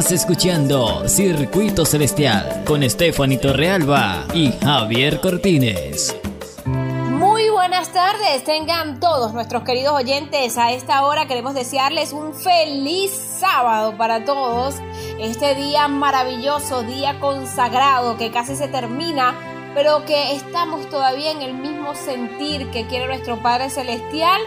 Estás escuchando Circuito Celestial con Stephanie Torrealba y Javier Cortines. Muy buenas tardes, tengan todos nuestros queridos oyentes. A esta hora queremos desearles un feliz sábado para todos. Este día maravilloso, día consagrado que casi se termina, pero que estamos todavía en el mismo sentir que quiere nuestro Padre Celestial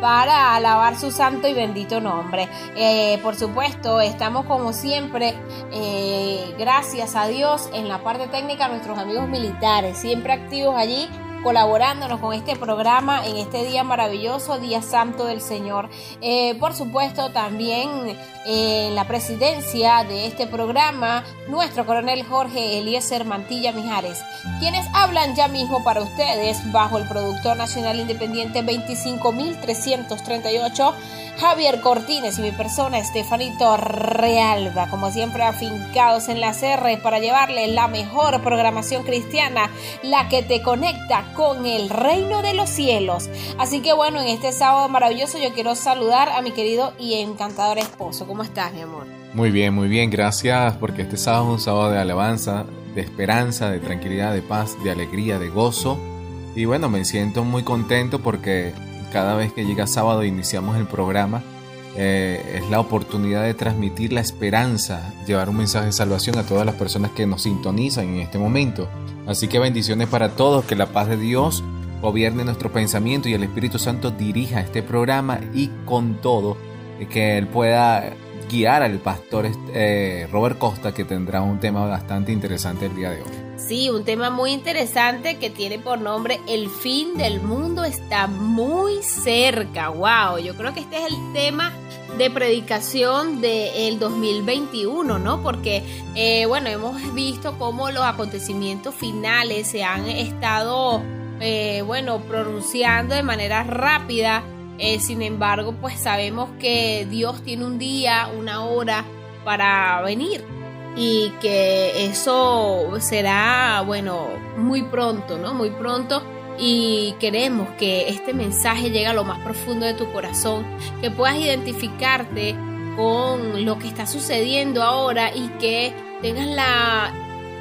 para alabar su santo y bendito nombre. Eh, por supuesto, estamos como siempre, eh, gracias a Dios, en la parte técnica, nuestros amigos militares, siempre activos allí colaborándonos con este programa en este día maravilloso, Día Santo del Señor. Eh, por supuesto, también en la presidencia de este programa, nuestro coronel Jorge Eliezer Mantilla Mijares, quienes hablan ya mismo para ustedes bajo el productor nacional independiente 25338 Javier Cortines y mi persona Estefanito Realba, como siempre afincados en la CR para llevarle la mejor programación cristiana, la que te conecta con el reino de los cielos. Así que bueno, en este sábado maravilloso yo quiero saludar a mi querido y encantador esposo. ¿Cómo estás, mi amor? Muy bien, muy bien, gracias porque este sábado es un sábado de alabanza, de esperanza, de tranquilidad, de paz, de alegría, de gozo. Y bueno, me siento muy contento porque cada vez que llega sábado e iniciamos el programa, eh, es la oportunidad de transmitir la esperanza, llevar un mensaje de salvación a todas las personas que nos sintonizan en este momento. Así que bendiciones para todos, que la paz de Dios gobierne nuestro pensamiento y el Espíritu Santo dirija este programa y con todo que Él pueda guiar al pastor eh, Robert Costa que tendrá un tema bastante interesante el día de hoy. Sí, un tema muy interesante que tiene por nombre El fin del mundo está muy cerca. Wow, yo creo que este es el tema de predicación del 2021, ¿no? Porque, eh, bueno, hemos visto cómo los acontecimientos finales se han estado, eh, bueno, pronunciando de manera rápida. Eh, sin embargo, pues sabemos que Dios tiene un día, una hora para venir y que eso será, bueno, muy pronto, ¿no? Muy pronto y queremos que este mensaje llegue a lo más profundo de tu corazón, que puedas identificarte con lo que está sucediendo ahora y que tengas la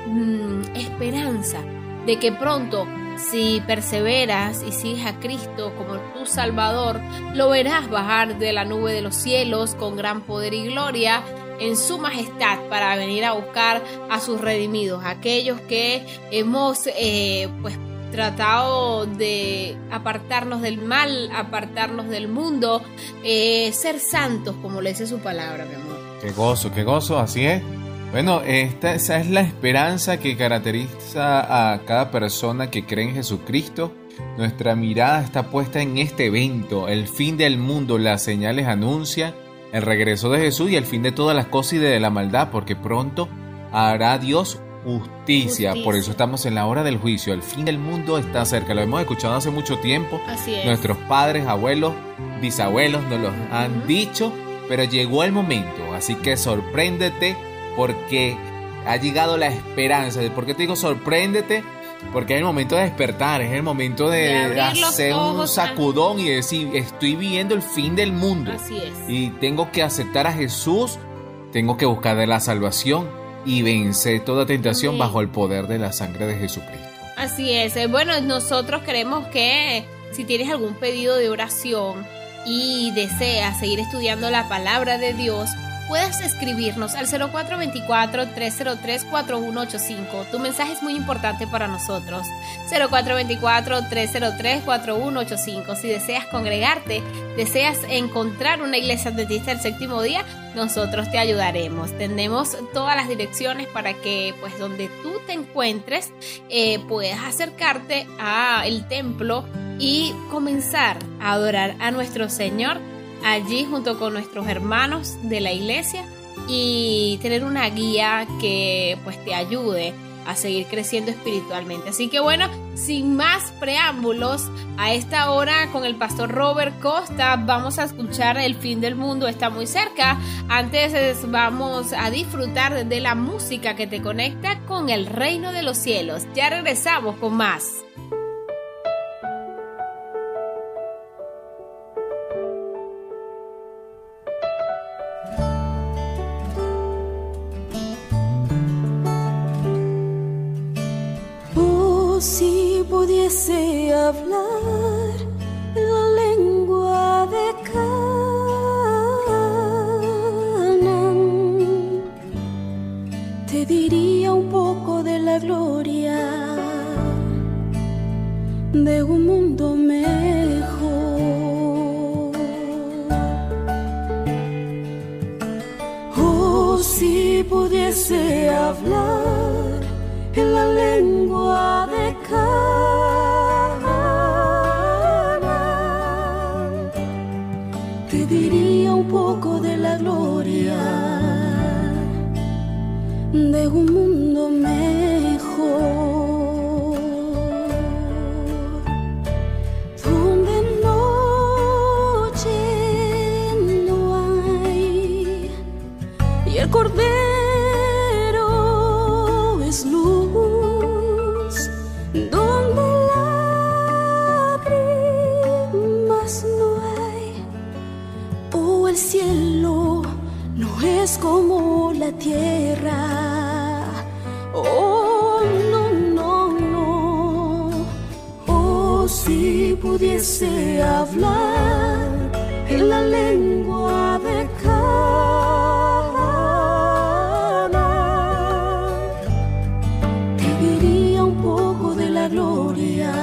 mm, esperanza de que pronto si perseveras y sigues a Cristo como tu Salvador, lo verás bajar de la nube de los cielos con gran poder y gloria en su majestad para venir a buscar a sus redimidos, aquellos que hemos eh, pues tratado de apartarnos del mal, apartarnos del mundo, eh, ser santos como le dice su palabra, mi amor. Qué gozo, qué gozo, así es. Bueno, esta, esa es la esperanza que caracteriza a cada persona que cree en Jesucristo. Nuestra mirada está puesta en este evento, el fin del mundo, las señales anuncian el regreso de Jesús y el fin de todas las cosas y de la maldad, porque pronto hará Dios justicia. Por eso estamos en la hora del juicio. El fin del mundo está cerca. Lo hemos escuchado hace mucho tiempo. Así es. Nuestros padres, abuelos, bisabuelos nos lo han dicho, pero llegó el momento. Así que sorpréndete porque ha llegado la esperanza. ¿Por qué te digo sorpréndete? Porque es el momento de despertar, es el momento de, hacer un sacudón y decir, estoy viviendo el fin del mundo. Así es. Y tengo que aceptar a Jesús, tengo que buscar de la salvación y vencer toda tentación bajo el poder de la sangre de Jesucristo. Así es. Eh, bueno, nosotros queremos que si tienes algún pedido de oración y deseas seguir estudiando la palabra de Dios, puedas escribirnos al 0424-303-4185. Tu mensaje es muy importante para nosotros. 0424-303-4185. Si deseas congregarte, deseas encontrar una iglesia adventista el séptimo día, nosotros te ayudaremos. Tenemos todas las direcciones para que, pues, donde tú te encuentres, eh, puedas acercarte al templo y comenzar a adorar a nuestro Señor allí junto con nuestros hermanos de la iglesia y tener una guía que pues te ayude a seguir creciendo espiritualmente. Así que bueno, sin más preámbulos, a esta hora con el pastor Robert Costa vamos a escuchar El fin del mundo está muy cerca. Antes vamos a disfrutar de la música que te conecta con el reino de los cielos. Ya regresamos con más. Hablar la lengua de Canaán, te diría un poco de la gloria de un mundo mejor. Oh, si pudiese hablar en la lengua de de un mundo mejor, donde noche no hay y el cordero es luz, donde lágrimas no hay, oh el cielo no es como la tierra. Pudiese hablar en la lengua de Canaán, te diría un poco de la gloria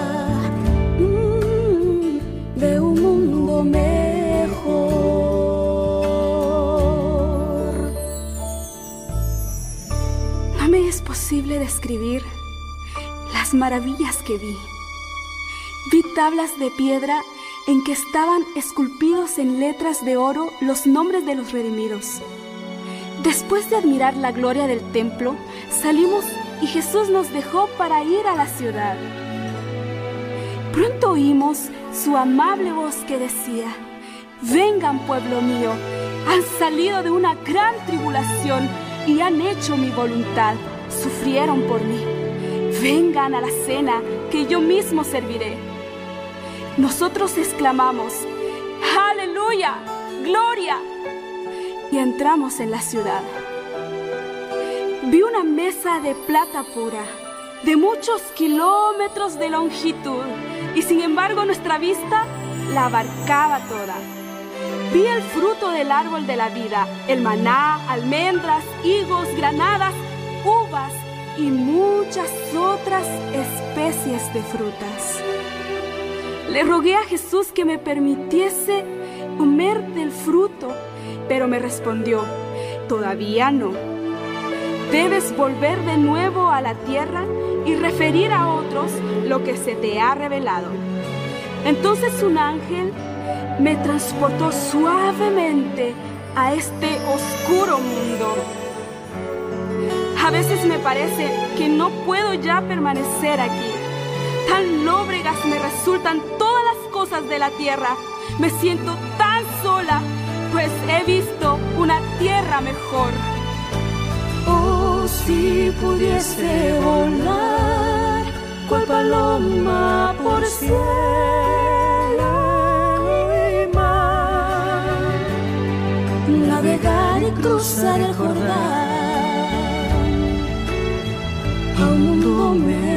mm, de un mundo mejor. No me es posible describir las maravillas que. Vi tablas de piedra en que estaban esculpidos en letras de oro los nombres de los redimidos. Después de admirar la gloria del templo, salimos y Jesús nos dejó para ir a la ciudad. Pronto oímos su amable voz que decía, Vengan pueblo mío, han salido de una gran tribulación y han hecho mi voluntad, sufrieron por mí. Vengan a la cena que yo mismo serviré. Nosotros exclamamos, aleluya, gloria. Y entramos en la ciudad. Vi una mesa de plata pura, de muchos kilómetros de longitud, y sin embargo nuestra vista la abarcaba toda. Vi el fruto del árbol de la vida, el maná, almendras, higos, granadas, uvas y muchas otras especies de frutas. Le rogué a Jesús que me permitiese comer del fruto, pero me respondió, todavía no. Debes volver de nuevo a la tierra y referir a otros lo que se te ha revelado. Entonces un ángel me transportó suavemente a este oscuro mundo. A veces me parece que no puedo ya permanecer aquí. Tan lóbregas me resultan todas las cosas de la tierra. Me siento tan sola, pues he visto una tierra mejor. Oh, si pudiese volar, cual paloma por cielo y mar, navegar y cruzar el Jordán a un mundo mejor.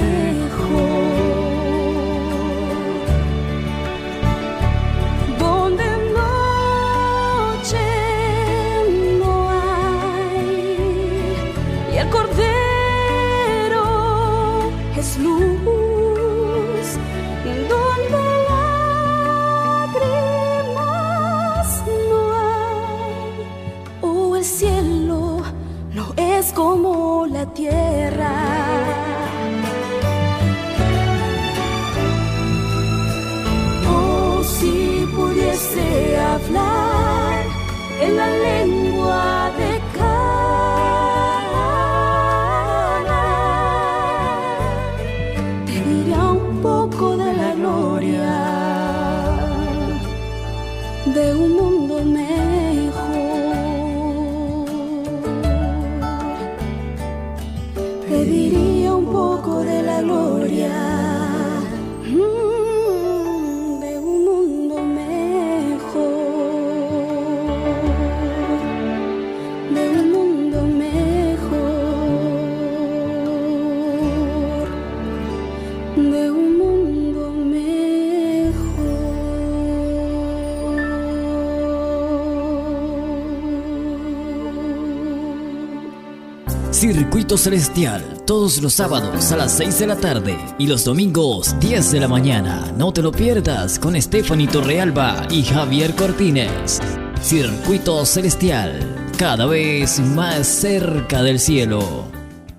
Celestial, todos los sábados a las 6 de la tarde y los domingos 10 de la mañana. No te lo pierdas con Stephanie Torrealba y Javier Cortines. Circuito Celestial, cada vez más cerca del cielo.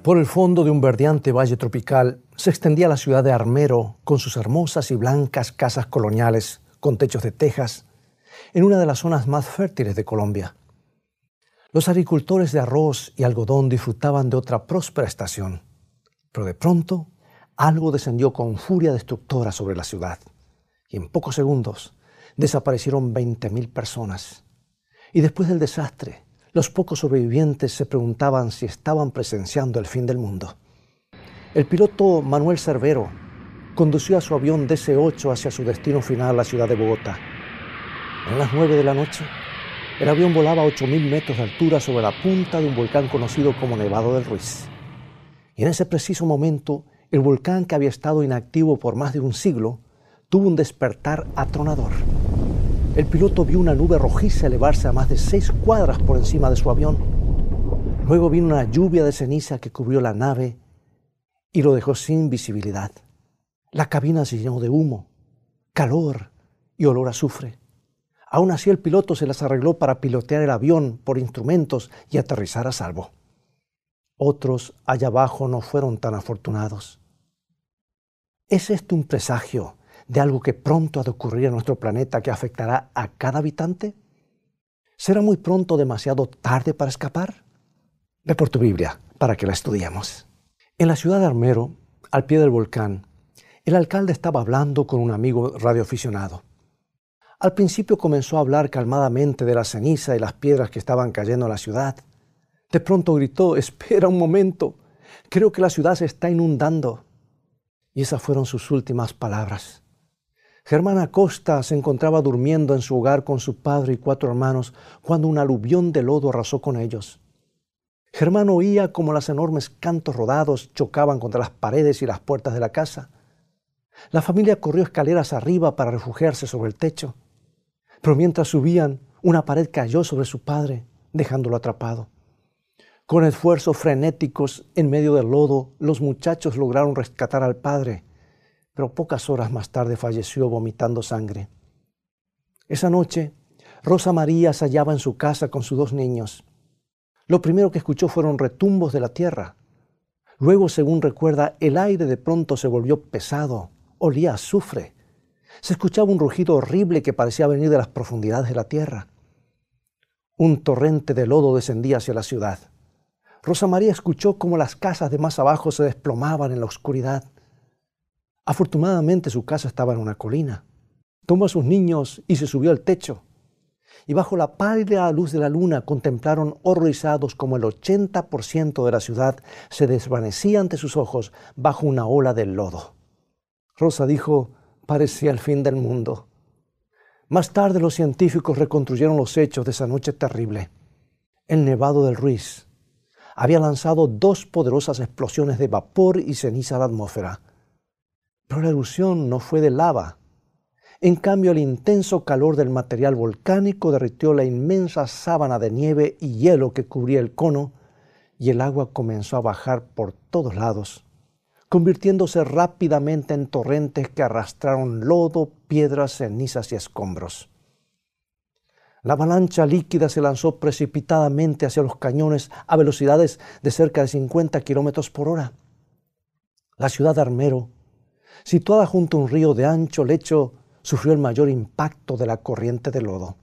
Por el fondo de un verdeante valle tropical se extendía la ciudad de Armero con sus hermosas y blancas casas coloniales con techos de tejas en una de las zonas más fértiles de Colombia. Los agricultores de arroz y algodón disfrutaban de otra próspera estación, pero de pronto algo descendió con furia destructora sobre la ciudad y en pocos segundos desaparecieron 20.000 personas. Y después del desastre, los pocos sobrevivientes se preguntaban si estaban presenciando el fin del mundo. El piloto Manuel Cervero condució a su avión DC-8 hacia su destino final, la ciudad de Bogotá. En las 9 de la noche, el avión volaba a 8.000 metros de altura sobre la punta de un volcán conocido como Nevado del Ruiz. Y en ese preciso momento, el volcán que había estado inactivo por más de un siglo tuvo un despertar atronador. El piloto vio una nube rojiza elevarse a más de seis cuadras por encima de su avión. Luego vino una lluvia de ceniza que cubrió la nave y lo dejó sin visibilidad. La cabina se llenó de humo, calor y olor a azufre. Aún así el piloto se las arregló para pilotear el avión por instrumentos y aterrizar a salvo. Otros allá abajo no fueron tan afortunados. ¿Es esto un presagio de algo que pronto ha de ocurrir en nuestro planeta que afectará a cada habitante? ¿Será muy pronto demasiado tarde para escapar? Ve por tu Biblia para que la estudiemos. En la ciudad de Armero, al pie del volcán, el alcalde estaba hablando con un amigo radioaficionado. Al principio comenzó a hablar calmadamente de la ceniza y las piedras que estaban cayendo en la ciudad. De pronto gritó, espera un momento, creo que la ciudad se está inundando. Y esas fueron sus últimas palabras. Germán Acosta se encontraba durmiendo en su hogar con su padre y cuatro hermanos cuando un aluvión de lodo arrasó con ellos. Germán oía como las enormes cantos rodados chocaban contra las paredes y las puertas de la casa. La familia corrió escaleras arriba para refugiarse sobre el techo. Pero mientras subían, una pared cayó sobre su padre, dejándolo atrapado. Con esfuerzos frenéticos en medio del lodo, los muchachos lograron rescatar al padre, pero pocas horas más tarde falleció vomitando sangre. Esa noche, Rosa María se hallaba en su casa con sus dos niños. Lo primero que escuchó fueron retumbos de la tierra. Luego, según recuerda, el aire de pronto se volvió pesado, olía a azufre. Se escuchaba un rugido horrible que parecía venir de las profundidades de la tierra. Un torrente de lodo descendía hacia la ciudad. Rosa María escuchó cómo las casas de más abajo se desplomaban en la oscuridad. Afortunadamente su casa estaba en una colina. Tomó a sus niños y se subió al techo. Y bajo la pálida luz de la luna contemplaron horrorizados como el 80% de la ciudad se desvanecía ante sus ojos bajo una ola de lodo. Rosa dijo, parecía el fin del mundo. Más tarde los científicos reconstruyeron los hechos de esa noche terrible. El Nevado del Ruiz había lanzado dos poderosas explosiones de vapor y ceniza a la atmósfera. Pero la erupción no fue de lava. En cambio, el intenso calor del material volcánico derritió la inmensa sábana de nieve y hielo que cubría el cono y el agua comenzó a bajar por todos lados convirtiéndose rápidamente en torrentes que arrastraron lodo, piedras, cenizas y escombros. La avalancha líquida se lanzó precipitadamente hacia los cañones a velocidades de cerca de 50 kilómetros por hora. La ciudad de Armero, situada junto a un río de ancho lecho, sufrió el mayor impacto de la corriente de lodo.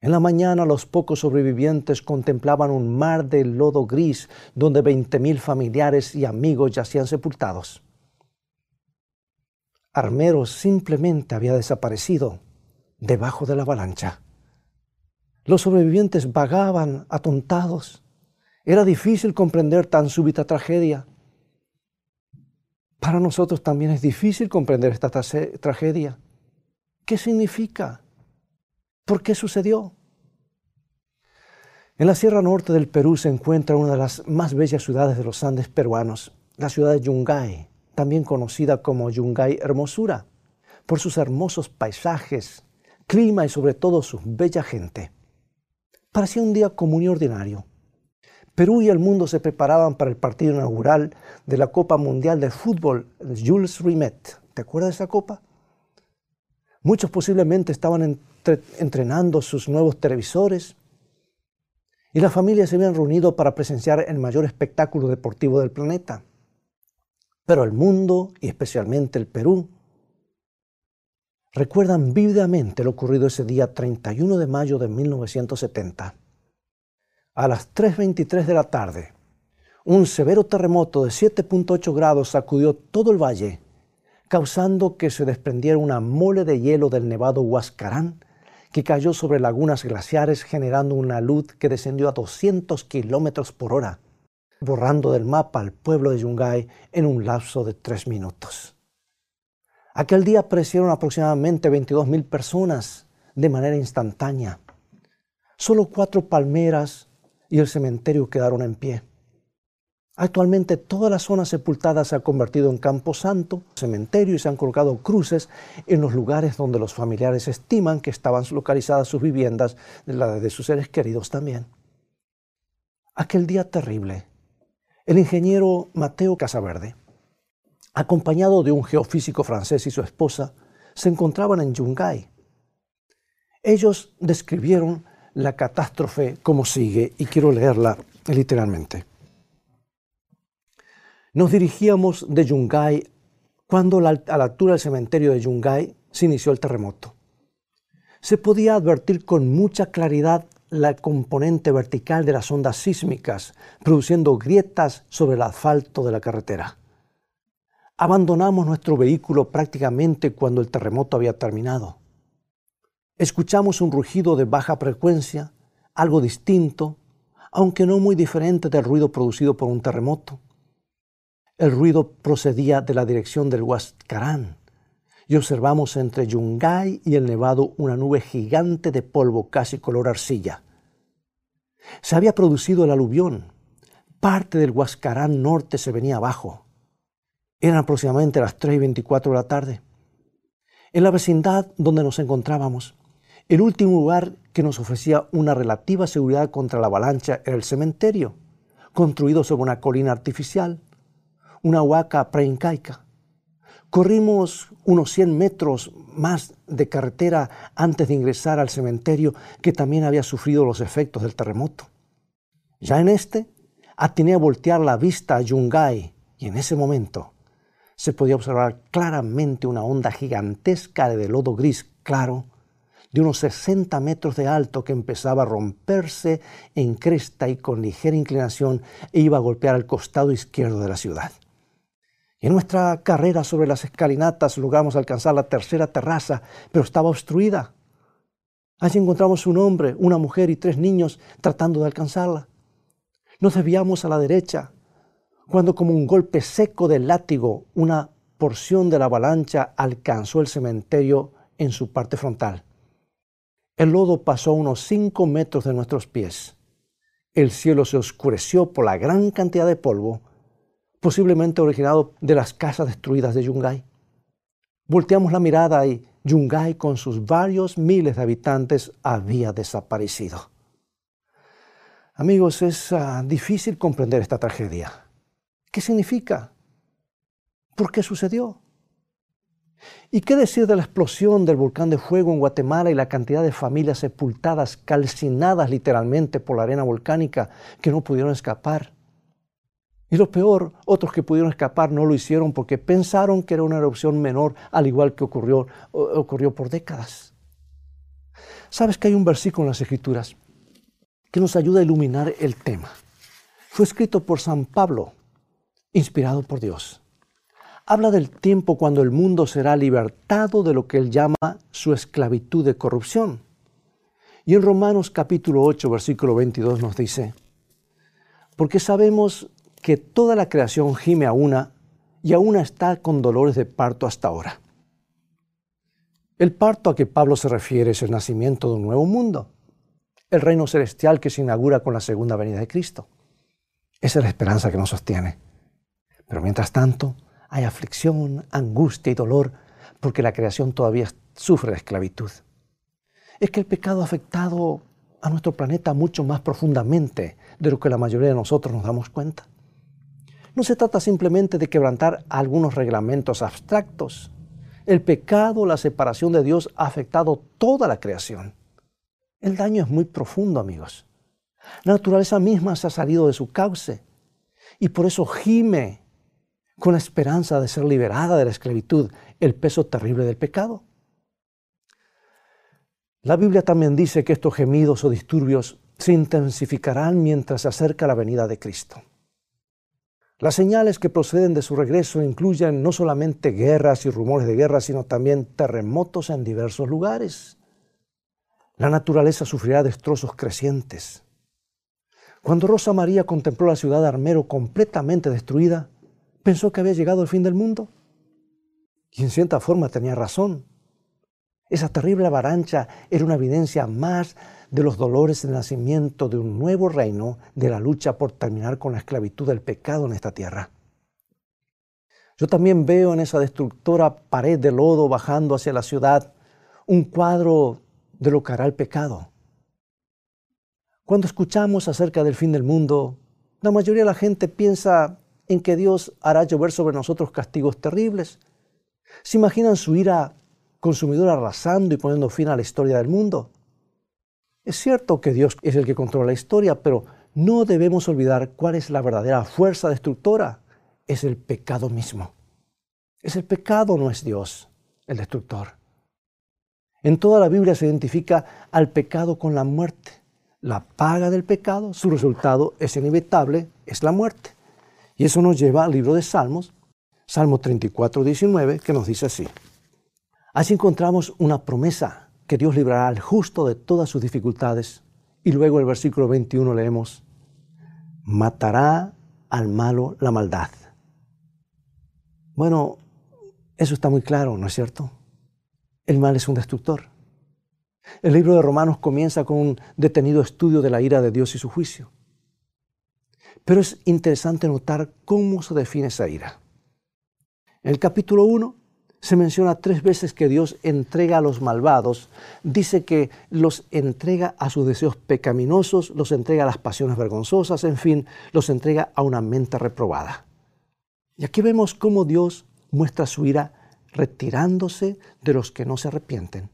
En la mañana los pocos sobrevivientes contemplaban un mar de lodo gris donde veinte mil familiares y amigos yacían sepultados. Armero simplemente había desaparecido debajo de la avalancha. Los sobrevivientes vagaban atontados. Era difícil comprender tan súbita tragedia. Para nosotros también es difícil comprender esta tragedia. ¿Qué significa? ¿Por qué sucedió? En la Sierra Norte del Perú se encuentra una de las más bellas ciudades de los Andes peruanos, la ciudad de Yungay, también conocida como Yungay Hermosura, por sus hermosos paisajes, clima y sobre todo su bella gente. Parecía un día común y ordinario, Perú y el mundo se preparaban para el partido inaugural de la Copa Mundial de Fútbol, Jules Rimet. ¿Te acuerdas de esa copa? Muchos posiblemente estaban entrenando sus nuevos televisores y las familias se habían reunido para presenciar el mayor espectáculo deportivo del planeta. Pero el mundo, y especialmente el Perú, recuerdan vívidamente lo ocurrido ese día 31 de mayo de 1970. A las 3.23 de la tarde, un severo terremoto de 7.8 grados sacudió todo el valle, causando que se desprendiera una mole de hielo del nevado Huascarán que cayó sobre lagunas glaciares generando una luz que descendió a 200 kilómetros por hora borrando del mapa al pueblo de Yungay en un lapso de tres minutos. Aquel día aparecieron aproximadamente 22.000 personas de manera instantánea. Solo cuatro palmeras y el cementerio quedaron en pie. Actualmente toda la zona sepultada se ha convertido en campo santo, cementerio y se han colocado cruces en los lugares donde los familiares estiman que estaban localizadas sus viviendas, la de sus seres queridos también. Aquel día terrible el ingeniero Mateo Casaverde, acompañado de un geofísico francés y su esposa, se encontraban en Yungay. Ellos describieron la catástrofe como sigue, y quiero leerla literalmente. Nos dirigíamos de Yungay cuando a la altura del cementerio de Yungay se inició el terremoto. Se podía advertir con mucha claridad la componente vertical de las ondas sísmicas, produciendo grietas sobre el asfalto de la carretera. Abandonamos nuestro vehículo prácticamente cuando el terremoto había terminado. Escuchamos un rugido de baja frecuencia, algo distinto, aunque no muy diferente del ruido producido por un terremoto. El ruido procedía de la dirección del Huascarán, y observamos entre Yungay y el Nevado una nube gigante de polvo casi color arcilla. Se había producido el aluvión. Parte del Huascarán norte se venía abajo. Eran aproximadamente las 3 y 24 de la tarde. En la vecindad donde nos encontrábamos, el último lugar que nos ofrecía una relativa seguridad contra la avalancha era el cementerio, construido sobre una colina artificial, una huaca preincaica. Corrimos unos 100 metros más de carretera antes de ingresar al cementerio que también había sufrido los efectos del terremoto. Ya en este, atiné a voltear la vista a Yungay y en ese momento se podía observar claramente una onda gigantesca de lodo gris claro de unos 60 metros de alto que empezaba a romperse en cresta y con ligera inclinación e iba a golpear el costado izquierdo de la ciudad. En nuestra carrera sobre las escalinatas logramos alcanzar la tercera terraza, pero estaba obstruida. Allí encontramos un hombre, una mujer y tres niños tratando de alcanzarla. Nos desviamos a la derecha, cuando como un golpe seco del látigo, una porción de la avalancha alcanzó el cementerio en su parte frontal. El lodo pasó unos cinco metros de nuestros pies. El cielo se oscureció por la gran cantidad de polvo posiblemente originado de las casas destruidas de Yungay. Volteamos la mirada y Yungay con sus varios miles de habitantes había desaparecido. Amigos, es ah, difícil comprender esta tragedia. ¿Qué significa? ¿Por qué sucedió? ¿Y qué decir de la explosión del volcán de fuego en Guatemala y la cantidad de familias sepultadas, calcinadas literalmente por la arena volcánica que no pudieron escapar? Y lo peor, otros que pudieron escapar no lo hicieron porque pensaron que era una erupción menor, al igual que ocurrió, ocurrió por décadas. Sabes que hay un versículo en las Escrituras que nos ayuda a iluminar el tema. Fue escrito por San Pablo, inspirado por Dios. Habla del tiempo cuando el mundo será libertado de lo que él llama su esclavitud de corrupción. Y en Romanos capítulo 8, versículo 22 nos dice, porque sabemos que toda la creación gime a una y a una está con dolores de parto hasta ahora. El parto a que Pablo se refiere es el nacimiento de un nuevo mundo, el reino celestial que se inaugura con la segunda venida de Cristo. Esa es la esperanza que nos sostiene. Pero mientras tanto, hay aflicción, angustia y dolor porque la creación todavía sufre la esclavitud. Es que el pecado ha afectado a nuestro planeta mucho más profundamente de lo que la mayoría de nosotros nos damos cuenta. No se trata simplemente de quebrantar algunos reglamentos abstractos. El pecado, la separación de Dios ha afectado toda la creación. El daño es muy profundo, amigos. La naturaleza misma se ha salido de su cauce y por eso gime con la esperanza de ser liberada de la esclavitud, el peso terrible del pecado. La Biblia también dice que estos gemidos o disturbios se intensificarán mientras se acerca la venida de Cristo. Las señales que proceden de su regreso incluyen no solamente guerras y rumores de guerra, sino también terremotos en diversos lugares. La naturaleza sufrirá destrozos crecientes. Cuando Rosa María contempló la ciudad de Armero completamente destruida, pensó que había llegado el fin del mundo. Y en cierta forma tenía razón. Esa terrible avalancha era una evidencia más de los dolores del nacimiento de un nuevo reino, de la lucha por terminar con la esclavitud del pecado en esta tierra. Yo también veo en esa destructora pared de lodo bajando hacia la ciudad un cuadro de lo que hará el pecado. Cuando escuchamos acerca del fin del mundo, la mayoría de la gente piensa en que Dios hará llover sobre nosotros castigos terribles. ¿Se imaginan su ira consumidora arrasando y poniendo fin a la historia del mundo? Es cierto que Dios es el que controla la historia, pero no debemos olvidar cuál es la verdadera fuerza destructora. Es el pecado mismo. Es el pecado, no es Dios, el destructor. En toda la Biblia se identifica al pecado con la muerte. La paga del pecado, su resultado es inevitable, es la muerte. Y eso nos lleva al libro de Salmos, Salmo 34, 19, que nos dice así. Así encontramos una promesa que Dios librará al justo de todas sus dificultades. Y luego el versículo 21 leemos, matará al malo la maldad. Bueno, eso está muy claro, ¿no es cierto? El mal es un destructor. El libro de Romanos comienza con un detenido estudio de la ira de Dios y su juicio. Pero es interesante notar cómo se define esa ira. En el capítulo 1 se menciona tres veces que Dios entrega a los malvados. Dice que los entrega a sus deseos pecaminosos, los entrega a las pasiones vergonzosas, en fin, los entrega a una mente reprobada. Y aquí vemos cómo Dios muestra su ira retirándose de los que no se arrepienten.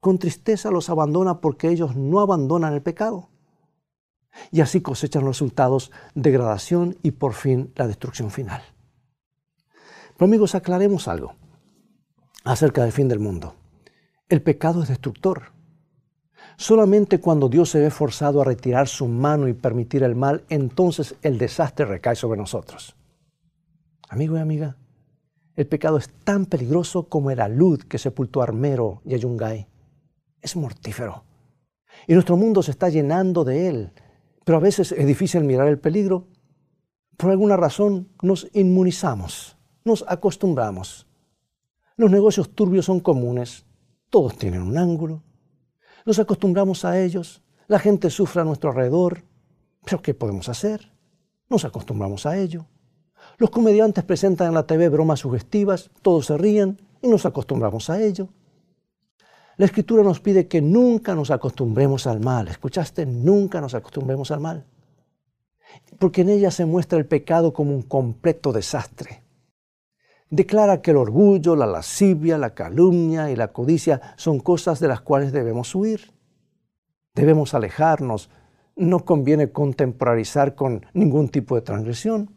Con tristeza los abandona porque ellos no abandonan el pecado y así cosechan resultados, degradación y por fin la destrucción final. Pero amigos, aclaremos algo acerca del fin del mundo. El pecado es destructor. Solamente cuando Dios se ve forzado a retirar su mano y permitir el mal, entonces el desastre recae sobre nosotros. Amigo y amiga, el pecado es tan peligroso como el alud que sepultó Armero y a Yungay. Es mortífero. Y nuestro mundo se está llenando de él. Pero a veces es difícil mirar el peligro. Por alguna razón nos inmunizamos, nos acostumbramos. Los negocios turbios son comunes, todos tienen un ángulo. Nos acostumbramos a ellos, la gente sufre a nuestro alrededor. Pero ¿qué podemos hacer? Nos acostumbramos a ello. Los comediantes presentan en la TV bromas sugestivas, todos se ríen y nos acostumbramos a ello. La escritura nos pide que nunca nos acostumbremos al mal. ¿Escuchaste? Nunca nos acostumbremos al mal. Porque en ella se muestra el pecado como un completo desastre. Declara que el orgullo, la lascivia, la calumnia y la codicia son cosas de las cuales debemos huir. Debemos alejarnos. No conviene contemporarizar con ningún tipo de transgresión.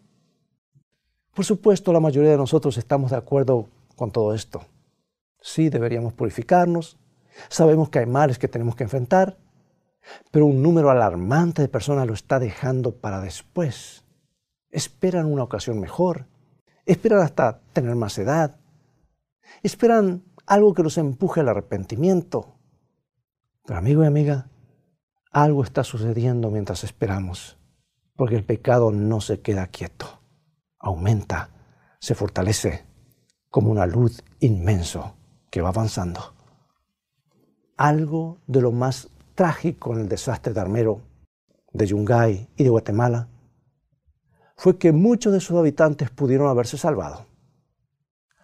Por supuesto, la mayoría de nosotros estamos de acuerdo con todo esto. Sí, deberíamos purificarnos, Sabemos que hay males que tenemos que enfrentar, pero un número alarmante de personas lo está dejando para después. Esperan una ocasión mejor, esperan hasta tener más edad, esperan algo que los empuje al arrepentimiento. Pero amigo y amiga, algo está sucediendo mientras esperamos, porque el pecado no se queda quieto, aumenta, se fortalece como una luz inmenso que va avanzando. Algo de lo más trágico en el desastre de Armero, de Yungay y de Guatemala fue que muchos de sus habitantes pudieron haberse salvado.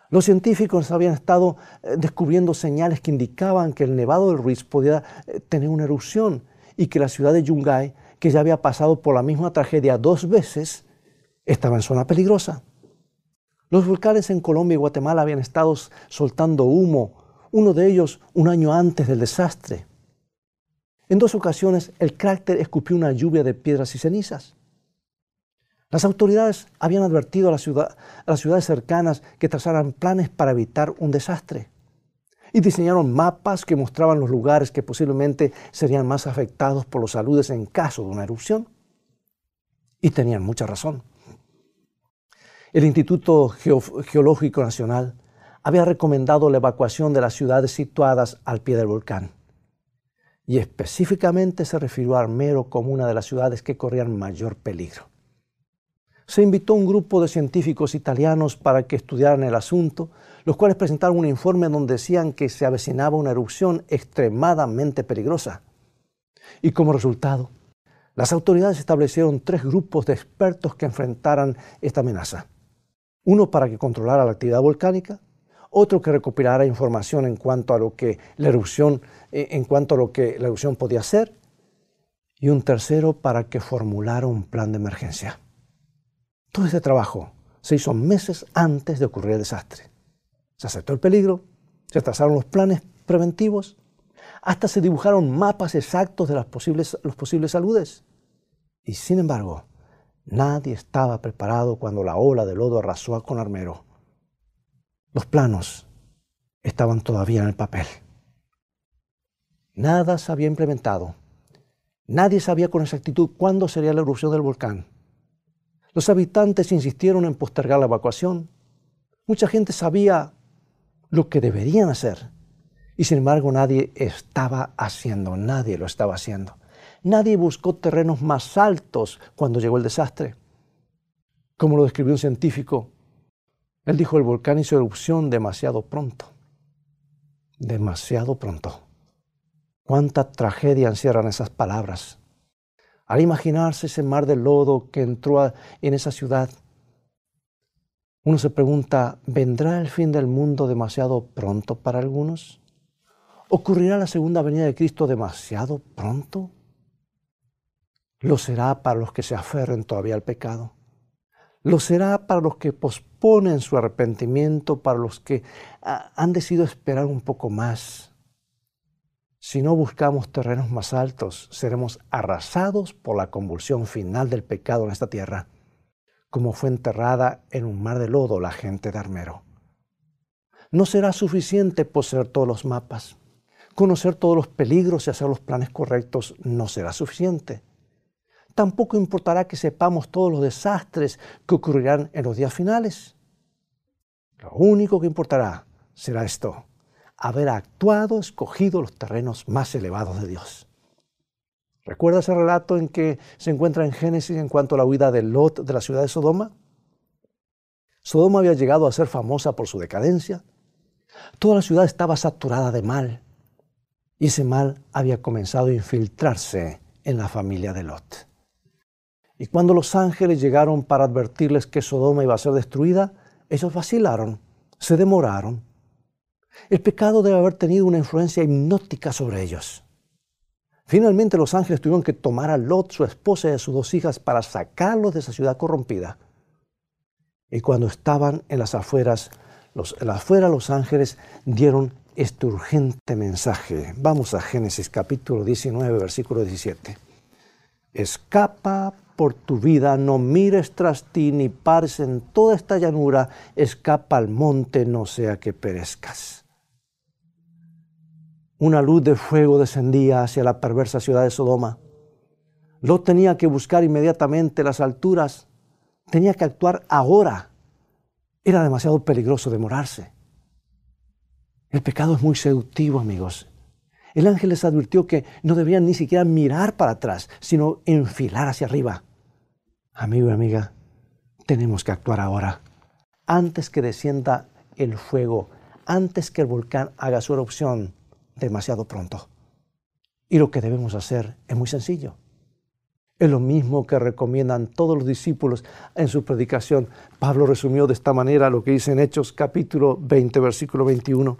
Los científicos habían estado eh, descubriendo señales que indicaban que el Nevado del Ruiz podía eh, tener una erupción y que la ciudad de Yungay, que ya había pasado por la misma tragedia dos veces, estaba en zona peligrosa. Los volcanes en Colombia y Guatemala habían estado soltando humo, uno de ellos un año antes del desastre. En dos ocasiones el cráter escupió una lluvia de piedras y cenizas. Las autoridades habían advertido a, las ciudades cercanas que trazaran planes para evitar un desastre y diseñaron mapas que mostraban los lugares que posiblemente serían más afectados por los saludes en caso de una erupción. Y tenían mucha razón. El Instituto Geológico Nacional había recomendado la evacuación de las ciudades situadas al pie del volcán. Y específicamente se refirió a Armero como una de las ciudades que corrían mayor peligro se invitó a un grupo de científicos italianos para que estudiaran el asunto, los cuales presentaron un informe donde decían que se avecinaba una erupción extremadamente peligrosa. Y como resultado, las autoridades establecieron tres grupos de expertos que enfrentaran esta amenaza. Uno para que controlara la actividad volcánica, otro que recopilara información en cuanto a lo que la erupción, eh, en cuanto a lo que la erupción podía hacer, y un tercero para que formulara un plan de emergencia. Todo este trabajo se hizo meses antes de ocurrir el desastre. Se aceptó el peligro, se trazaron los planes preventivos, hasta se dibujaron mapas exactos de las posibles, los posibles saludes. Y sin embargo, nadie estaba preparado cuando la ola de lodo arrasó con Armero. Los planos estaban todavía en el papel. Nada se había implementado. Nadie sabía con exactitud cuándo sería la erupción del volcán. Los habitantes insistieron en postergar la evacuación. Mucha gente sabía lo que deberían hacer y sin embargo nadie estaba haciendo, nadie lo estaba haciendo. Nadie buscó terrenos más altos cuando llegó el desastre. Como lo describió un científico, él dijo el volcán hizo erupción demasiado pronto. Demasiado pronto. ¿Cuánta tragedia encierran esas palabras? Al imaginarse ese mar de lodo que entró en esa ciudad, uno se pregunta, ¿vendrá el fin del mundo demasiado pronto para algunos? ¿Ocurrirá la segunda venida de Cristo demasiado pronto? Lo será para los que se aferren todavía al pecado. Lo será para los que posponen su arrepentimiento, para los que ah, han decidido esperar un poco más. Si no buscamos terrenos más altos, seremos arrasados por la convulsión final del pecado en esta tierra, como fue enterrada en un mar de lodo la gente de Armero. No será suficiente poseer todos los mapas. Conocer todos los peligros y hacer los planes correctos no será suficiente. Tampoco importará que sepamos todos los desastres que ocurrirán en los días finales. Lo único que importará será esto haber actuado, escogido los terrenos más elevados de Dios. ¿Recuerda ese relato en que se encuentra en Génesis en cuanto a la huida de Lot de la ciudad de Sodoma? Sodoma había llegado a ser famosa por su decadencia. Toda la ciudad estaba saturada de mal. Y ese mal había comenzado a infiltrarse en la familia de Lot. Y cuando los ángeles llegaron para advertirles que Sodoma iba a ser destruida, ellos vacilaron, se demoraron el pecado debe haber tenido una influencia hipnótica sobre ellos. Finalmente los ángeles tuvieron que tomar a Lot, su esposa y a sus dos hijas para sacarlos de esa ciudad corrompida. Y cuando estaban en las afueras, los, en las afuera los ángeles dieron este urgente mensaje. Vamos a Génesis capítulo 19, versículo 17. Escapa por tu vida, no mires tras ti ni pares en toda esta llanura, escapa al monte, no sea que perezcas. Una luz de fuego descendía hacia la perversa ciudad de Sodoma. Lot tenía que buscar inmediatamente las alturas, tenía que actuar ahora. Era demasiado peligroso demorarse. El pecado es muy seductivo, amigos. El ángel les advirtió que no debían ni siquiera mirar para atrás, sino enfilar hacia arriba. Amigo y amiga, tenemos que actuar ahora, antes que descienda el fuego, antes que el volcán haga su erupción demasiado pronto. Y lo que debemos hacer es muy sencillo. Es lo mismo que recomiendan todos los discípulos en su predicación. Pablo resumió de esta manera lo que dice en Hechos capítulo 20, versículo 21.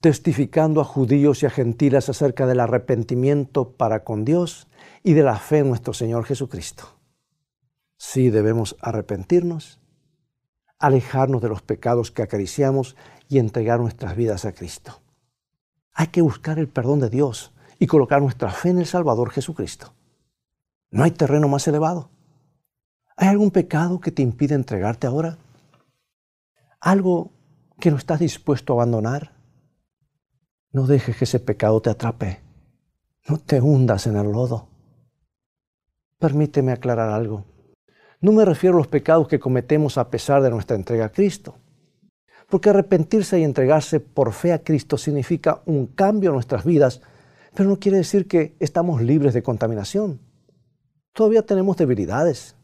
testificando a judíos y a gentiles acerca del arrepentimiento para con Dios y de la fe en nuestro Señor Jesucristo. Sí debemos arrepentirnos, alejarnos de los pecados que acariciamos y entregar nuestras vidas a Cristo. Hay que buscar el perdón de Dios y colocar nuestra fe en el Salvador Jesucristo. No hay terreno más elevado. ¿Hay algún pecado que te impide entregarte ahora? ¿Algo que no estás dispuesto a abandonar? No dejes que ese pecado te atrape. No te hundas en el lodo. Permíteme aclarar algo. No me refiero a los pecados que cometemos a pesar de nuestra entrega a Cristo. Porque arrepentirse y entregarse por fe a Cristo significa un cambio en nuestras vidas, pero no quiere decir que estamos libres de contaminación. Todavía tenemos debilidades,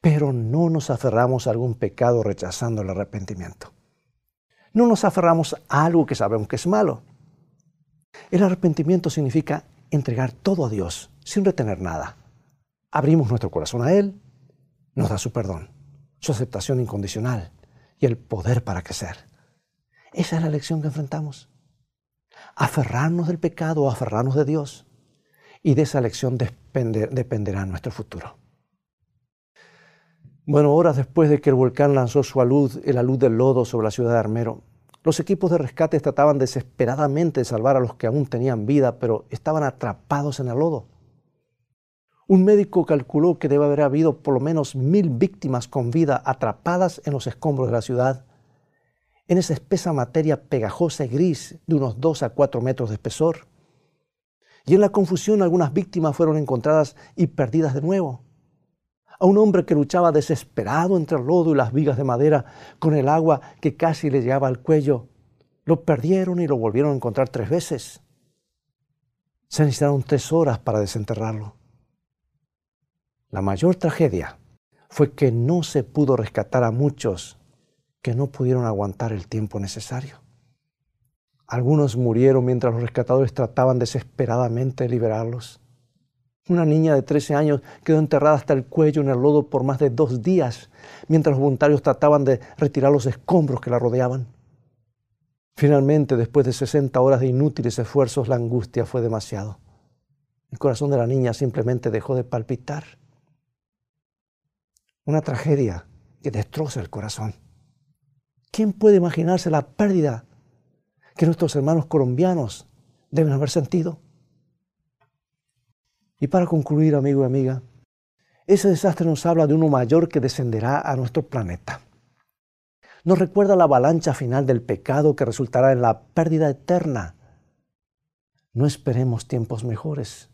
pero no nos aferramos a algún pecado rechazando el arrepentimiento. No nos aferramos a algo que sabemos que es malo. El arrepentimiento significa entregar todo a Dios sin retener nada. Abrimos nuestro corazón a Él nos da su perdón, su aceptación incondicional y el poder para crecer. Esa es la lección que enfrentamos. Aferrarnos del pecado o aferrarnos de Dios. Y de esa lección dependerá nuestro futuro. Bueno, horas después de que el volcán lanzó su luz, la luz del lodo sobre la ciudad de Armero, los equipos de rescate trataban desesperadamente de salvar a los que aún tenían vida, pero estaban atrapados en el lodo. Un médico calculó que debe haber habido por lo menos mil víctimas con vida atrapadas en los escombros de la ciudad, en esa espesa materia pegajosa y gris de unos 2 a 4 metros de espesor. Y en la confusión algunas víctimas fueron encontradas y perdidas de nuevo. A un hombre que luchaba desesperado entre el lodo y las vigas de madera con el agua que casi le llegaba al cuello, lo perdieron y lo volvieron a encontrar tres veces. Se necesitaron tres horas para desenterrarlo. La mayor tragedia fue que no se pudo rescatar a muchos que no pudieron aguantar el tiempo necesario. Algunos murieron mientras los rescatadores trataban desesperadamente de liberarlos. Una niña de 13 años quedó enterrada hasta el cuello en el lodo por más de dos días, mientras los voluntarios trataban de retirar los escombros que la rodeaban. Finalmente, después de 60 horas de inútiles esfuerzos, la angustia fue demasiado. El corazón de la niña simplemente dejó de palpitar una tragedia que destroza el corazón. ¿Quién puede imaginarse la pérdida que nuestros hermanos colombianos deben haber sentido? Y para concluir, amigo y amiga, ese desastre nos habla de uno mayor que descenderá a nuestro planeta. Nos recuerda la avalancha final del pecado que resultará en la pérdida eterna. No esperemos tiempos mejores.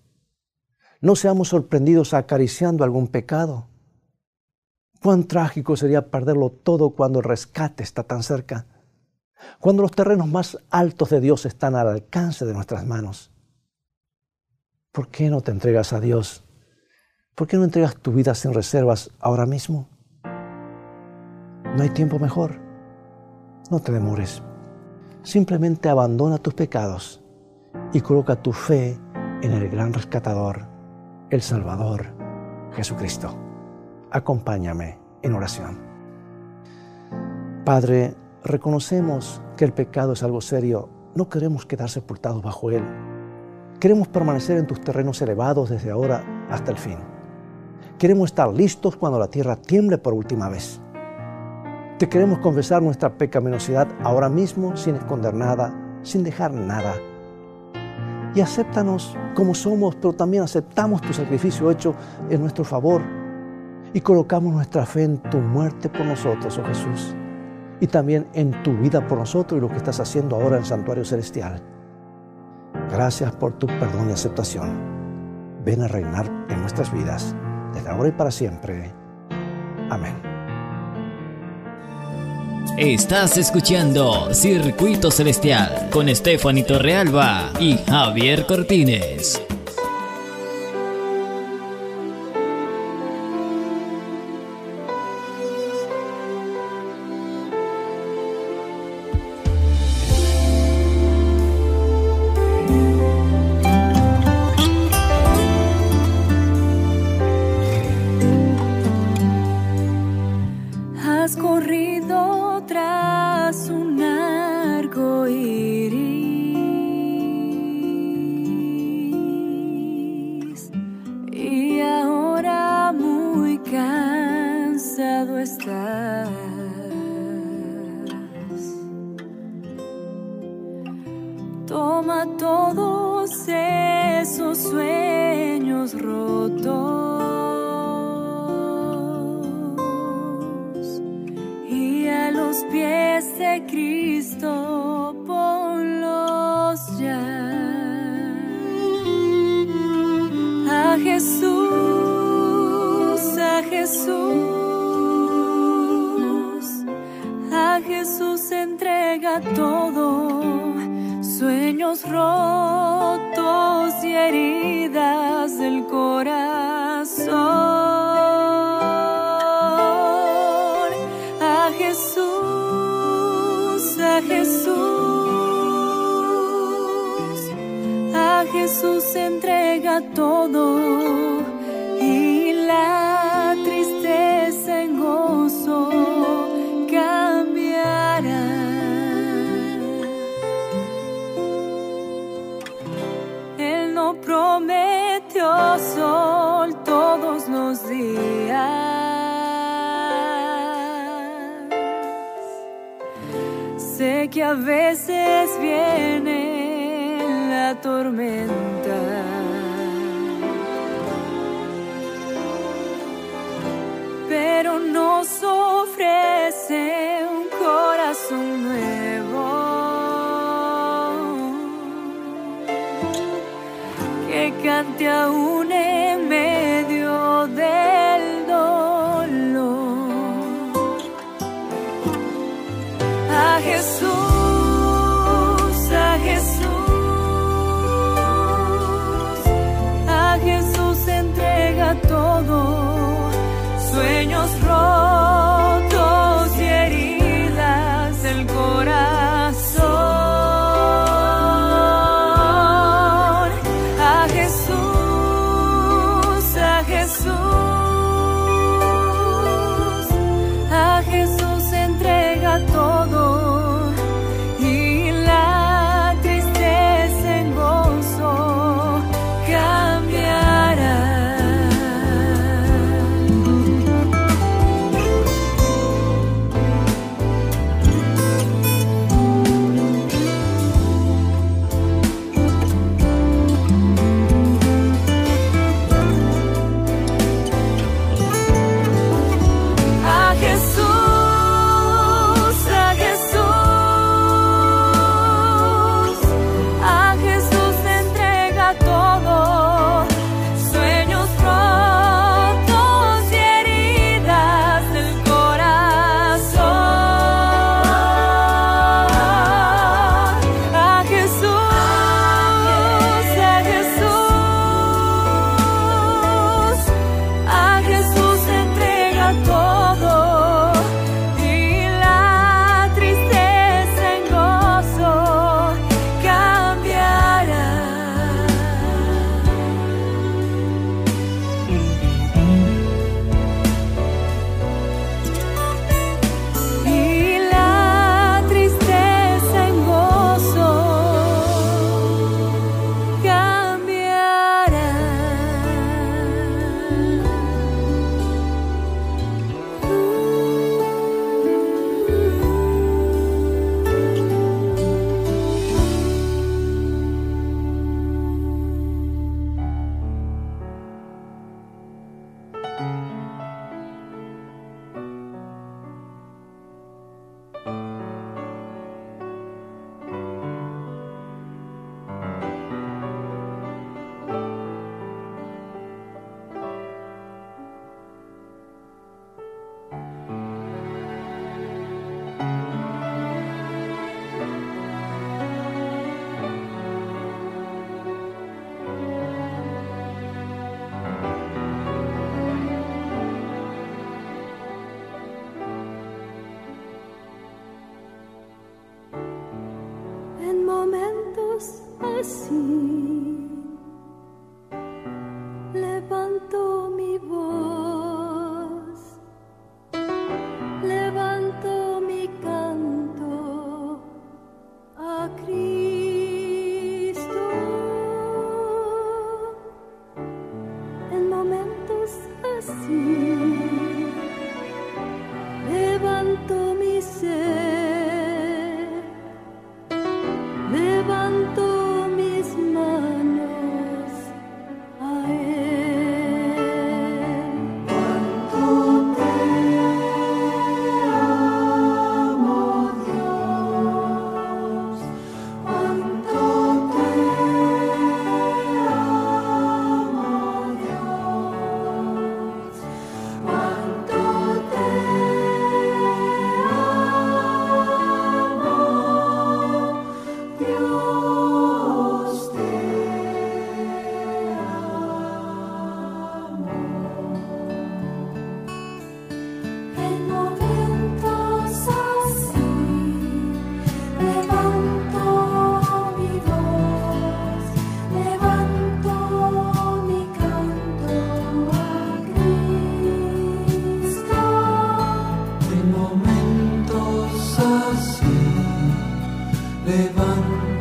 No seamos sorprendidos acariciando algún pecado. Cuán trágico sería perderlo todo cuando el rescate está tan cerca, cuando los terrenos más altos de Dios están al alcance de nuestras manos. ¿Por qué no te entregas a Dios? ¿Por qué no entregas tu vida sin reservas ahora mismo? No hay tiempo mejor. No te demores. Simplemente abandona tus pecados y coloca tu fe en el gran rescatador, el Salvador, Jesucristo acompáñame en oración. Padre, reconocemos que el pecado es algo serio. No queremos quedar sepultados bajo él. Queremos permanecer en tus terrenos elevados desde ahora hasta el fin. Queremos estar listos cuando la tierra tiemble por última vez. Te queremos confesar nuestra pecaminosidad ahora mismo sin esconder nada, sin dejar nada. Y acéptanos como somos, pero también aceptamos tu sacrificio hecho en nuestro favor y colocamos nuestra fe en tu muerte por nosotros, oh Jesús, y también en tu vida por nosotros y lo que estás haciendo ahora en el santuario celestial. Gracias por tu perdón y aceptación. Ven a reinar en nuestras vidas, desde ahora y para siempre. Amén. Estás escuchando Circuito Celestial con Stephanie Torrealba y Javier Cortines. Jesús entrega todo y la tristeza en gozo cambiará. Él no prometió sol todos los días. Sé que a veces viene tormenta. Pero nos ofrece un corazón nuevo que cante aún. momentos así, levanta.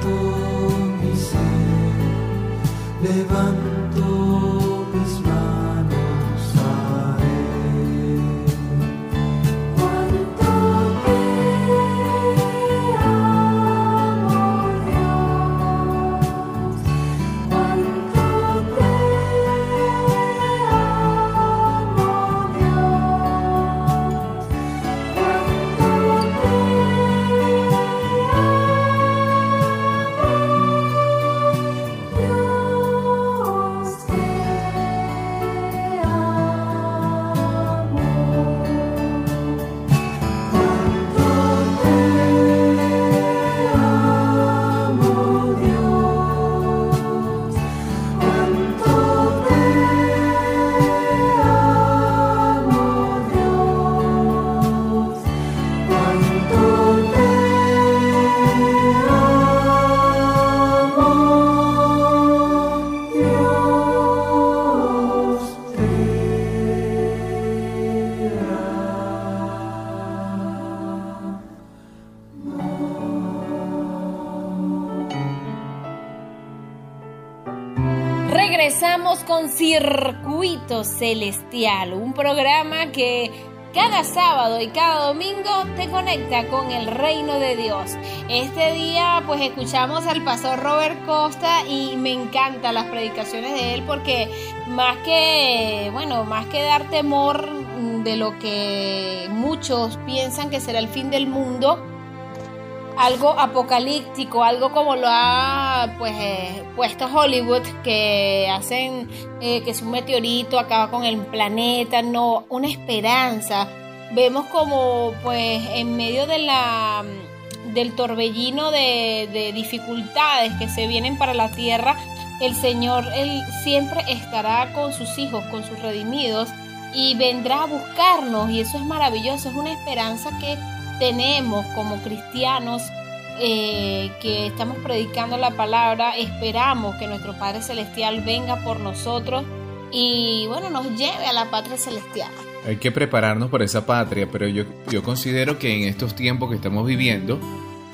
Celestial, un programa que cada sábado y cada domingo te conecta con el reino de Dios. Este día pues escuchamos al pastor Robert Costa y me encantan las predicaciones de él porque más que, bueno, más que dar temor de lo que muchos piensan que será el fin del mundo, algo apocalíptico, algo como lo ha pues eh, puesto Hollywood, que hacen eh, que si un meteorito acaba con el planeta, no, una esperanza. Vemos como pues en medio de la del torbellino de, de dificultades que se vienen para la tierra, el Señor él siempre estará con sus hijos, con sus redimidos y vendrá a buscarnos y eso es maravilloso, es una esperanza que tenemos como cristianos eh, que estamos predicando la palabra, esperamos que nuestro Padre Celestial venga por nosotros y bueno, nos lleve a la patria celestial. Hay que prepararnos para esa patria, pero yo, yo considero que en estos tiempos que estamos viviendo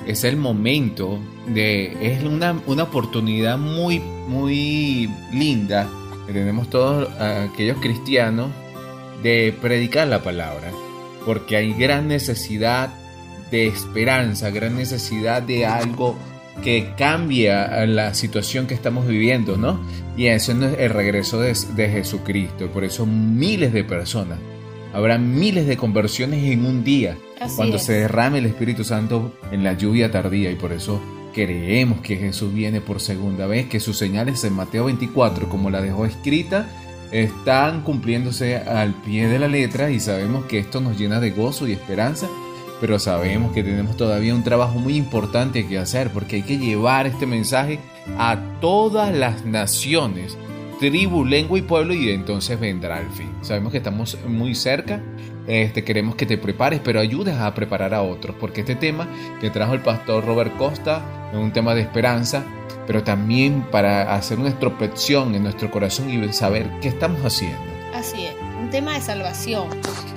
es el momento de, es una, una oportunidad muy, muy linda que tenemos todos aquellos cristianos de predicar la palabra, porque hay gran necesidad de esperanza, gran necesidad de algo que cambia la situación que estamos viviendo, ¿no? Y eso es el regreso de, de Jesucristo. Por eso miles de personas, habrá miles de conversiones en un día, Así cuando es. se derrame el Espíritu Santo en la lluvia tardía. Y por eso creemos que Jesús viene por segunda vez, que sus señales en Mateo 24, como la dejó escrita, están cumpliéndose al pie de la letra y sabemos que esto nos llena de gozo y esperanza pero sabemos que tenemos todavía un trabajo muy importante que hacer porque hay que llevar este mensaje a todas las naciones, tribu, lengua y pueblo y entonces vendrá el fin. Sabemos que estamos muy cerca, este, queremos que te prepares, pero ayudes a preparar a otros porque este tema que trajo el pastor Robert Costa es un tema de esperanza, pero también para hacer una introspección en nuestro corazón y saber qué estamos haciendo. Así es, un tema de salvación.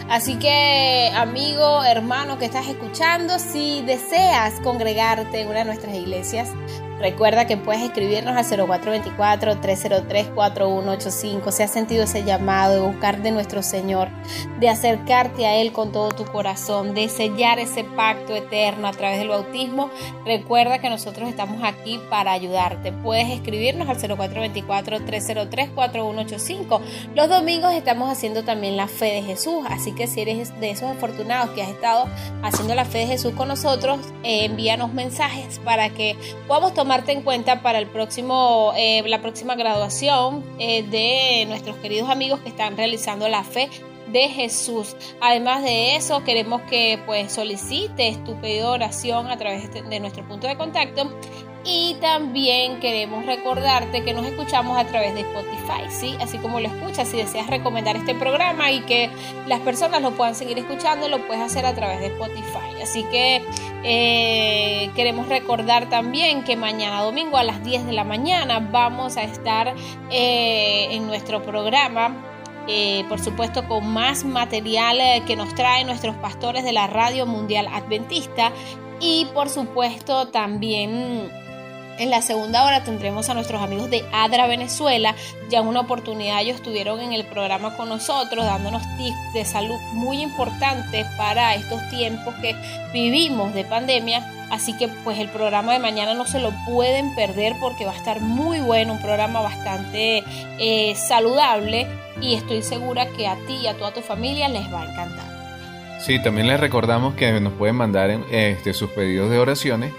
Así que, amigo, hermano que estás escuchando, si deseas congregarte en una de nuestras iglesias, recuerda que puedes escribirnos al 0424-303-4185. Si has sentido ese llamado de buscar de nuestro Señor, de acercarte a Él con todo tu corazón, de sellar ese pacto eterno a través del bautismo, recuerda que nosotros estamos aquí para ayudarte. Puedes escribirnos al 0424-303-4185. Los domingos estamos haciendo también la fe de Jesús, así que si eres de esos afortunados que has estado haciendo la fe de Jesús con nosotros, eh, envíanos mensajes para que podamos tomarte en cuenta para el próximo, eh, la próxima graduación eh, de nuestros queridos amigos que están realizando la fe de Jesús. Además de eso, queremos que pues solicites tu pedido de oración a través de, nuestro punto de contacto y también queremos recordarte que nos escuchamos a través de Spotify, ¿sí? Así como lo escuchas, si deseas recomendar este programa y que las personas lo puedan seguir escuchando, lo puedes hacer a través de Spotify. Así que eh, queremos recordar también que mañana domingo a las 10 de la mañana vamos a estar eh, en nuestro programa eh, por supuesto con más material que nos traen nuestros pastores de la Radio Mundial Adventista y por supuesto también En la segunda hora tendremos a nuestros amigos de Adra Venezuela. Ya en una oportunidad ellos estuvieron en el programa con nosotros dándonos tips de salud muy importantes para estos tiempos que vivimos de pandemia. Así que pues el programa de mañana no se lo pueden perder porque va a estar muy bueno, un programa bastante eh, saludable y estoy segura que a ti y a toda tu familia les va a encantar. Sí, también les recordamos que nos pueden mandar este, sus pedidos de oraciones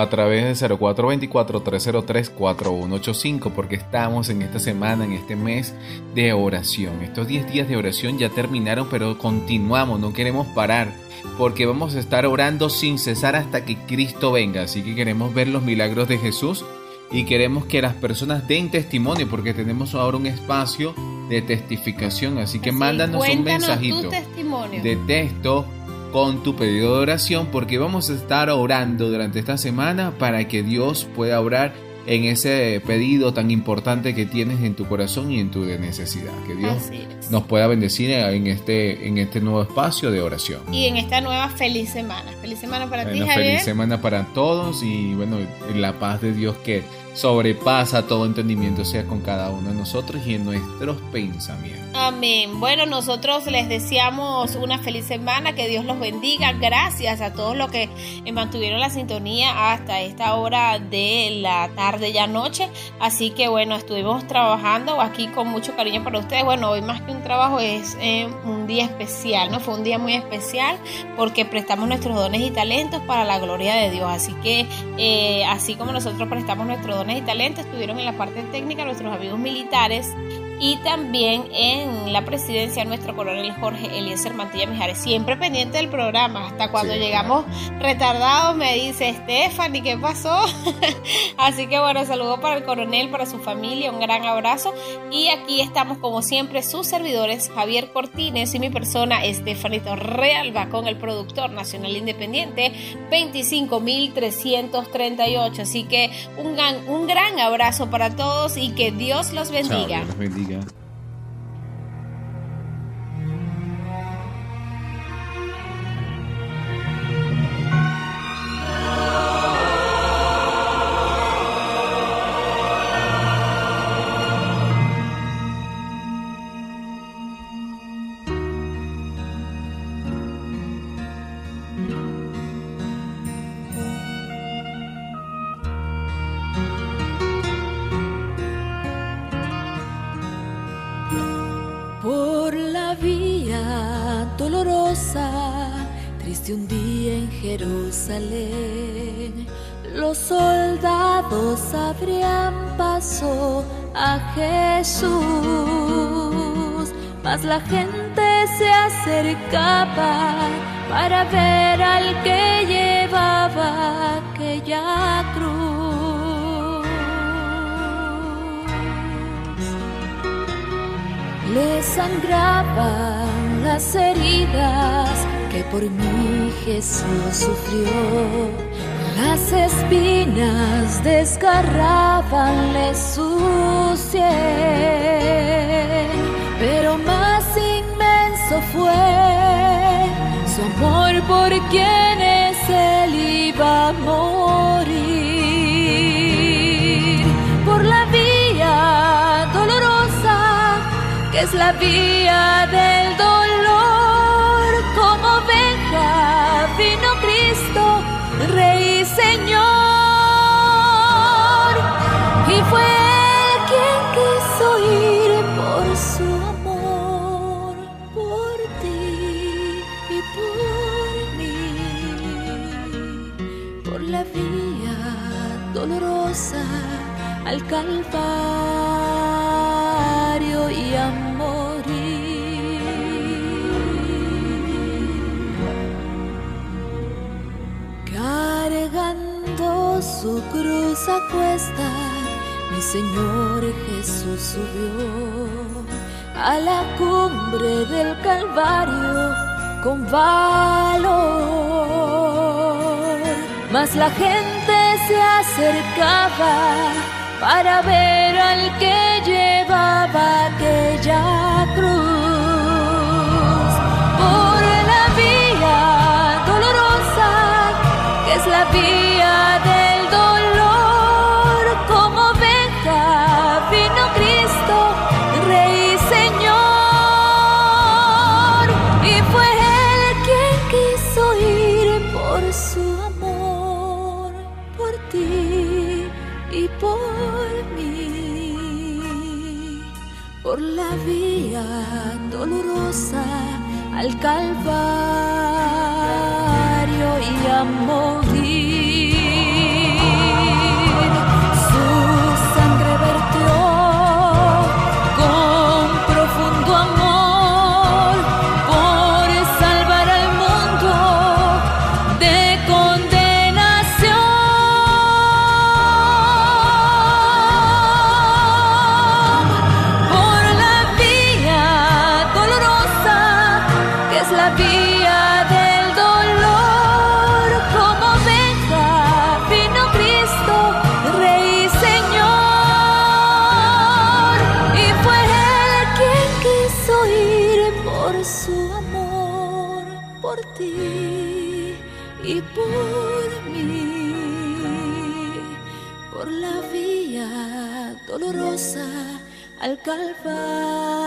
a través del 0424-303-4185 porque estamos en esta semana, en este mes de oración. Estos 10 días de oración ya terminaron, pero continuamos, no queremos parar porque vamos a estar orando sin cesar hasta que Cristo venga. Así que queremos ver los milagros de Jesús y queremos que las personas den testimonio porque tenemos ahora un espacio de testificación. Así que mándanos un mensajito de texto con tu pedido de oración porque vamos a estar orando durante esta semana para que Dios pueda obrar en ese pedido tan importante que tienes en tu corazón y en tu necesidad. Que Dios nos pueda bendecir en este, en este nuevo espacio de oración. Y en esta nueva feliz semana. Feliz semana para ti, Javier. feliz semana para todos y bueno, la paz de Dios que sobrepasa todo entendimiento sea con cada uno de nosotros y en nuestros pensamientos. Amén. Bueno, nosotros les deseamos una feliz semana, que Dios los bendiga. Gracias a todos los que mantuvieron la sintonía hasta esta hora de la tarde ya noche. Así que bueno, estuvimos trabajando aquí con mucho cariño para ustedes. Bueno, hoy más que un trabajo es eh, un día especial, ¿no? Fue un día muy especial porque prestamos nuestros dones y talentos para la gloria de Dios. Así que eh, así como nosotros prestamos nuestros dones y talentos, estuvieron en la parte técnica nuestros amigos militares y también en la presidencia nuestro coronel Jorge Eliezer Mantilla Mijares, siempre pendiente del programa, hasta cuando Sí. llegamos retardados me dice Stephanie, ¿qué pasó? Así que bueno, saludo para el coronel, para su familia, un gran abrazo y aquí estamos como siempre sus servidores Javier Cortines y mi persona Stephanie Torrealba con el productor nacional independiente 25.338, así que un gran, un gran abrazo para todos y que Dios los Chao, bendiga. Dios los bendiga. Por sufrió. Las espinas desgarrabanle su sien, pero más inmenso fue su amor por quienes él iba a morir. Por la vía dolorosa que es la vía del dolor. Al Calvario y a morir. Cargando su cruz a cuesta, mi Señor Jesús subió a la cumbre del Calvario con valor. Mas la gente se acercaba para ver al que llevaba aquella cruz. Por la vía dolorosa, que es la vía del dolor, como venga vino Cristo, Rey Señor. Y fue Él quien quiso ir por su amor, por ti y por por la vía dolorosa al Calvario y a morir. calvario.